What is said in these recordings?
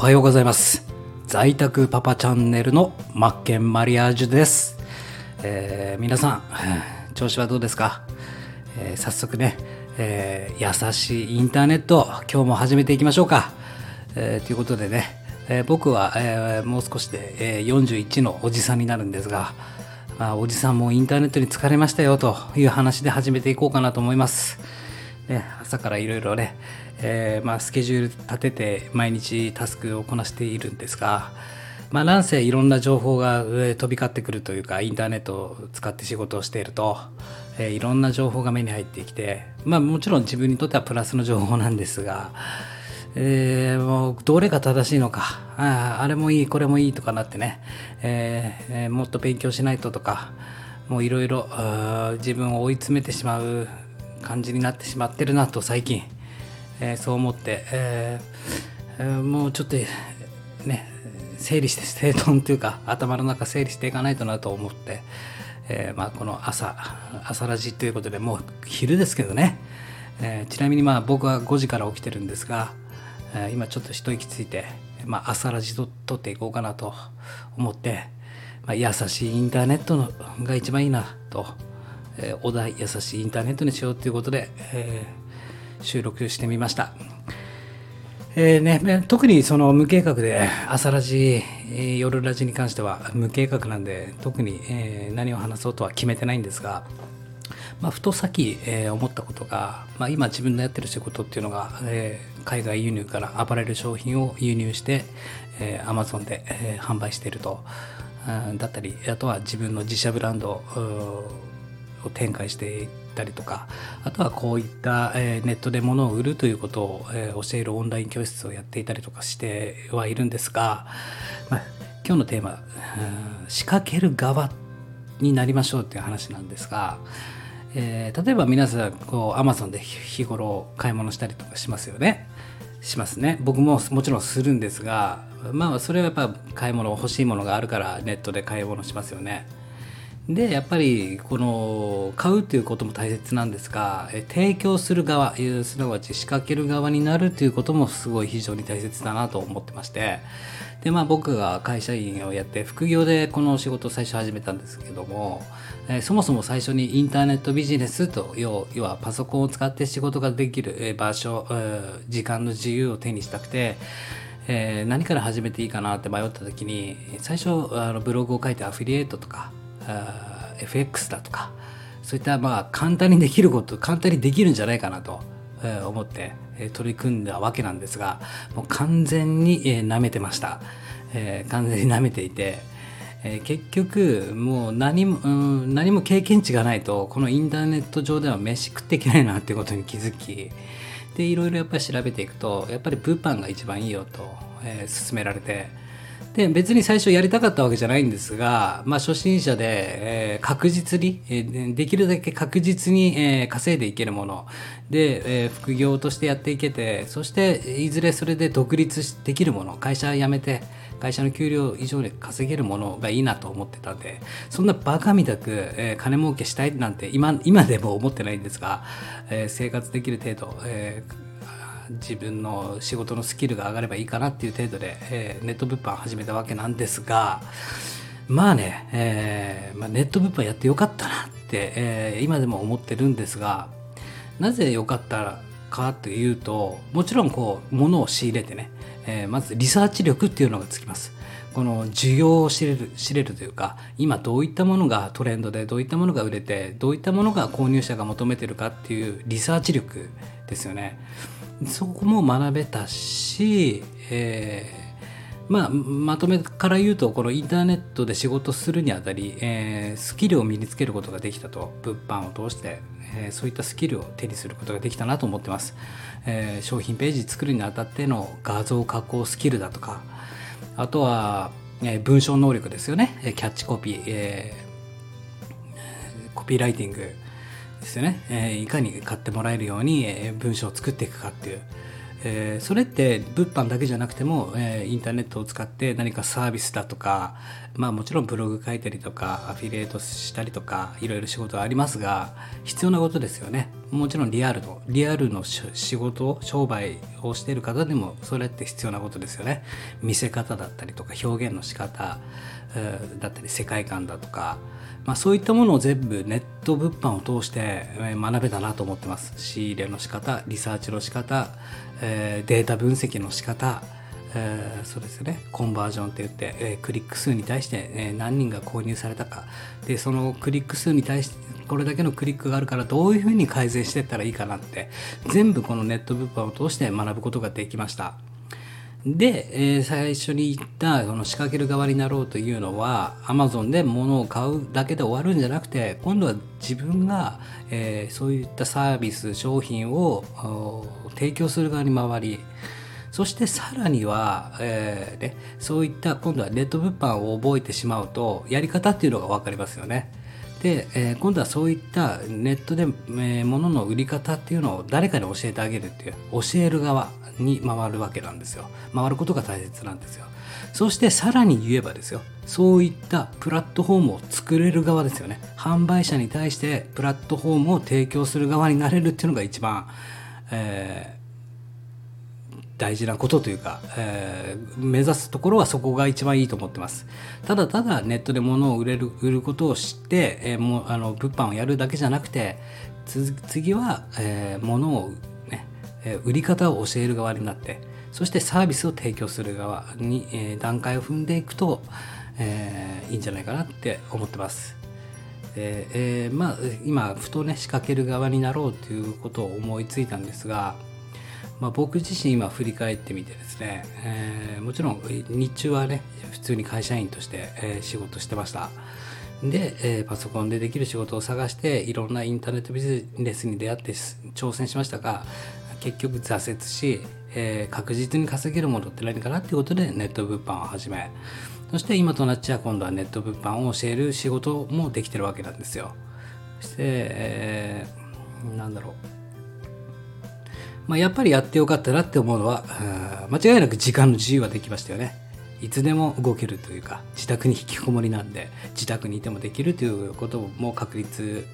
おはようございます。在宅パパチャンネルのマッケンマリアージュです、えー皆さん 調子はどうですか、えー早速ね、えー優しいインターネット今日も始めていきましょうか、えーということでね、え僕は、えもう少しで、え41のおじさんになるんですが、あ、おじさんもインターネットに疲れましたよという話で始めていこうかなと思います。ね、朝からいろいろね、えーまあ、スケジュール立てて毎日タスクをこなしているんですが、まあ、なんせいろんな情報が飛び交ってくるというかインターネットを使って仕事をしていると、えーいろんな情報が目に入ってきて、まあ、もちろん自分にとってはプラスの情報なんですが、えーもうどれが正しいのかああれもいいこれもいいとかなってね、えーもっと勉強しないととかもういろいろ自分を追い詰めてしまう感じになってしまってるなと最近、えーそう思って、えーもうちょっとね整理して整頓というか頭の中整理していかないとなと思って、えーまあ、この朝朝ラジということでもう昼ですけどね、えーちなみにまあ僕は5時から起きてるんですが、えー今ちょっと一息ついて、まあ、朝ラジと撮っていこうかなと思って、まあ、優しいインターネットのが一番いいなと、えお題優しいインターネットにしようということで、えー収録してみました。えーね、特にその無計画で朝ラジ、えー夜ラジに関しては無計画なんで特に、えー何を話そうとは決めてないんですが、まあ、ふとさっき、え思ったことが、まあ、今自分のやってる仕事っていうのが、えー海外輸入からアパレル商品を輸入して、えー、Amazon で、えー販売していると、うんだったりあとは自分の自社ブランドうんを展開していったりとかあとはこういった、えネットで物を売るということを、え教えるオンライン教室をやっていたりとかしてはいるんですが、まあ、今日のテーマ、仕掛ける側になりましょうっていう話なんですが、えー例えば皆さんこう Amazon で日頃買い物したりとかしますよね。しますね。僕ももちろんするんですがまあそれはやっぱ買い物欲しいものがあるからネットで買い物しますよね。でやっぱりこの買うということも大切なんですが提供する側すなわち仕掛ける側になるということもすごい非常に大切だなと思ってまして。でまあ僕が会社員をやって副業でこの仕事を最初始めたんですけども、えそもそも最初にインターネットビジネスと要要はパソコンを使って仕事ができるえ場所、時間の自由を手にしたくてえ何から始めていいかなって迷った時に最初あのブログを書いてアフィリエイトとか FX だとかそういったまあ簡単にできること簡単にできるんじゃないかなと、思って、取り組んだわけなんですがもう完全に、えー舐めてました、えー完全に舐めていて、えー結局もう何も、うん、何も経験値がないとこのインターネット上では飯食っていけないなってことに気づきでいろいろやっぱり調べていくとやっぱり物販が一番いいよと、えー勧められてで別に最初やりたかったわけじゃないんですが、まあ、初心者で、えー確実に、えーできるだけ確実に、えー稼いでいけるもの。で、え副業としてやっていけてそしていずれそれで独立できるもの。会社辞めて会社の給料以上で稼げるものがいいなと思ってたんでそんなバカみたく、えー金儲けしたいなんて今今でも思ってないんですが、え生活できる程度、えー自分の仕事のスキルが上がればいいかなっていう程度で、えーネット物販始めたわけなんですがまあね、えーまあ、ネット物販やってよかったなって、えー今でも思ってるんですがなぜ良かったかというともちろんこう物を仕入れてね、えまずリサーチ力っていうのがつきます。この需要を知れる知れるというか今どういったものがトレンドでどういったものが売れてどういったものが購入者が求めてるかっていうリサーチ力ですよね。そこも学べたし、えーまあ、まとめから言うとこのインターネットで仕事するにあたり、えースキルを身につけることができたと物販を通して、えーそういったスキルを手にすることができたなと思ってます、えー商品ページ作るにあたっての画像加工スキルだとかあとは、えー文章能力ですよね。キャッチコピー、えーコピーライティング。ですよね、えーいかに買ってもらえるように、えー文章を作っていくかっていう、えーそれって物販だけじゃなくても、えーインターネットを使って何かサービスだとかまあもちろんブログ書いたりとかアフィリエイトしたりとかいろいろ仕事はありますが必要なことですよね。もちろんリアルのリアルの仕事商売をしている方でもそれって必要なことですよね。見せ方だったりとか表現の仕方だったり世界観だとか、まあ、そういったものを全部ネット物販を通して学べたなと思ってます。仕入れの仕方リサーチの仕方、え、データ分析の仕方えー、そうですねコンバージョンって言って、えー、クリック数に対して、えー、何人が購入されたかでそのクリック数に対してこれだけのクリックがあるからどういうふうに改善していったらいいかなって全部このネット物販を通して学ぶことができました。で、えー、最初に言ったその仕掛ける側になろうというのは Amazon で物を買うだけで終わるんじゃなくて今度は自分が、えー、そういったサービス商品を提供する側に回りそしてさらには、えーね、そういった今度はネット物販を覚えてしまうとやり方っていうのが分かりますよね。で、えー、今度はそういったネットで、えー、物の売り方っていうのを誰かに教えてあげるっていう教える側に回るわけなんですよ。回ることが大切なんですよ。そしてさらに言えばですよ。そういったプラットフォームを作れる側ですよね。販売者に対してプラットフォームを提供する側になれるっていうのが一番、えー大事なことというか、えー、目指すところはそこが一番いいと思ってます。ただただネットで物を売れる、売ることを知って、えー、もうあの物販をやるだけじゃなくて、次は、えー、物をね、えー、売り方を教える側になって、そしてサービスを提供する側に、えー、段階を踏んでいくと、えー、いいんじゃないかなって思ってます。でえー、まあ今ふとね仕掛ける側になろうということを思いついたんですが、まあ、僕自身今振り返ってみてですね、えー、もちろん日中はね普通に会社員として、えー、仕事してました。で、えー、パソコンでできる仕事を探していろんなインターネットビジネスに出会って挑戦しましたが結局挫折し、えー、確実に稼げるものって何かなっていうことでネット物販を始めそして今となっちゃ今度はネット物販を教える仕事もできてるわけなんですよ。そして、えー、なんだろう。まあ、やっぱりやってよかったなって思うのは間違いなく時間の自由はできましたよね。いつでも動けるというか自宅に引きこもりなんで自宅にいてもできるということも確立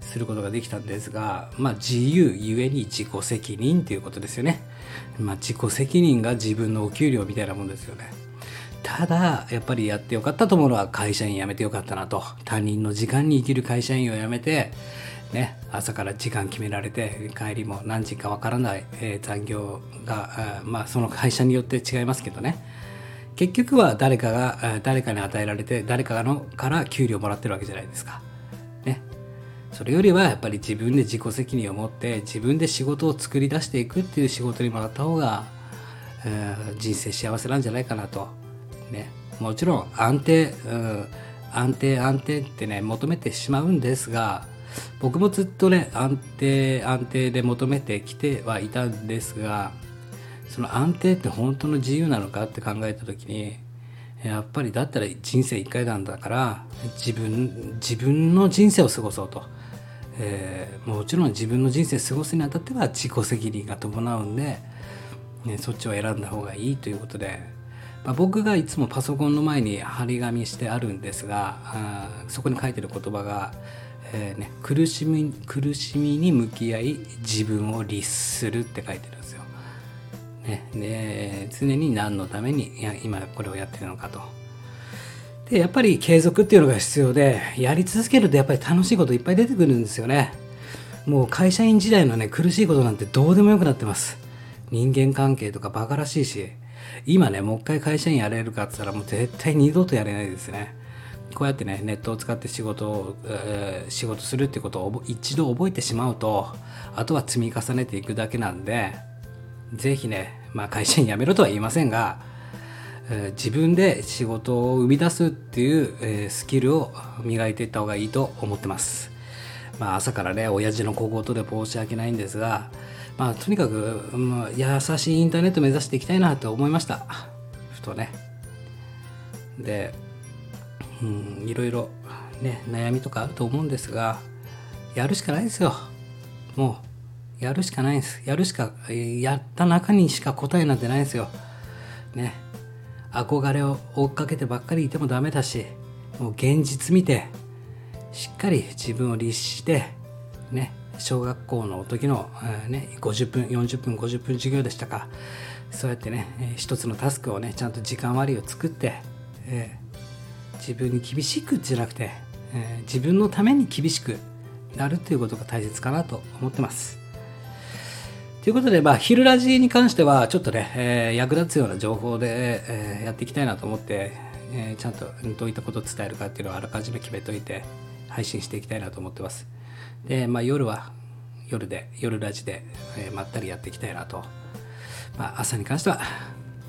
することができたんですが、まあ、自由ゆえに自己責任ということですよね、まあ、自己責任が自分のお給料みたいなもんですよね。ただやっぱりやってよかったと思うのは会社員辞めてよかったなと。他人の時間に生きる会社員を辞めてね、朝から時間決められて帰りも何時かわからない、えー、残業が、まあ、その会社によって違いますけどね結局は誰かが誰かに与えられて誰かのから給料もらってるわけじゃないですか。ね。それよりはやっぱり自分で自己責任を持って自分で仕事を作り出していくっていう仕事にもらった方が、えー、人生幸せなんじゃないかなと。ね。もちろん安定、うん、安定安定ってね求めてしまうんですが僕もずっとね安定安定で求めてきてはいたんですがその安定って本当の自由なのかって考えた時にやっぱりだったら人生一回なんだから自分自分の人生を過ごそうと、えー、もちろん自分の人生過ごすにあたっては自己責任が伴うんで、ね、そっちを選んだ方がいいということで、まあ、僕がいつもパソコンの前に張り紙してあるんですがあそこに書いてる言葉がえーね、苦しみ苦しみに向き合い自分を律するって書いてるんですよ。ね、で常に何のためにいや今これをやってるのかと。でやっぱり継続っていうのが必要でやり続けるとやっぱり楽しいこといっぱい出てくるんですよね。もう会社員時代のね苦しいことなんてどうでもよくなってます。人間関係とかバカらしいし今ねもう一回会社員やれるかって言ったらもう絶対二度とやれないですね。こうやってねネットを使って仕事を、えー、仕事するってことを一度覚えてしまうとあとは積み重ねていくだけなんで是非ね、まあ、会社に辞めろとは言いませんが、えー、自分で仕事を生み出すっていう、えー、スキルを磨いていった方がいいと思ってます。まあ、朝からね親父の小言で申し訳ないんですが、まあ、とにかく、まあ、優しいインターネット目指していきたいなと思いましたふとねでうんいろいろね悩みとかあると思うんですがやるしかないですよ。もうやるしかないんです。やるしかやった中にしか答えなんてないですよ。ね。憧れを追っかけてばっかりいてもダメだしもう現実見てしっかり自分を律してね小学校の時の、えね、50分40分50分授業でしたか。そうやってね、えー一つのタスクをねちゃんと時間割を作って、えー自分に厳しくじゃなくて、えー自分のために厳しくなるっていうことが大切かなと思ってます。ということで、まあ、昼ラジに関しては、ちょっとね、えー役立つような情報で、えーやっていきたいなと思って、えちゃんとどういったことを伝えるかっていうのをあらかじめ決めといて、配信していきたいなと思ってます。で、まあ、夜は夜で、夜ラジで、えまったりやっていきたいなと。まあ、朝に関しては、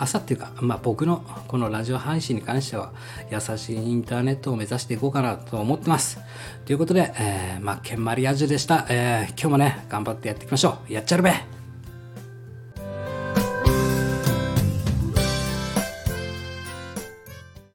朝っていうか、まあ、僕のこのラジオ配信に関しては、優しいインターネットを目指していこうかなと思ってます。ということで、えー、マッケンマリアージュでした。えー今日もね、頑張ってやっていきましょう。やっちゃるべ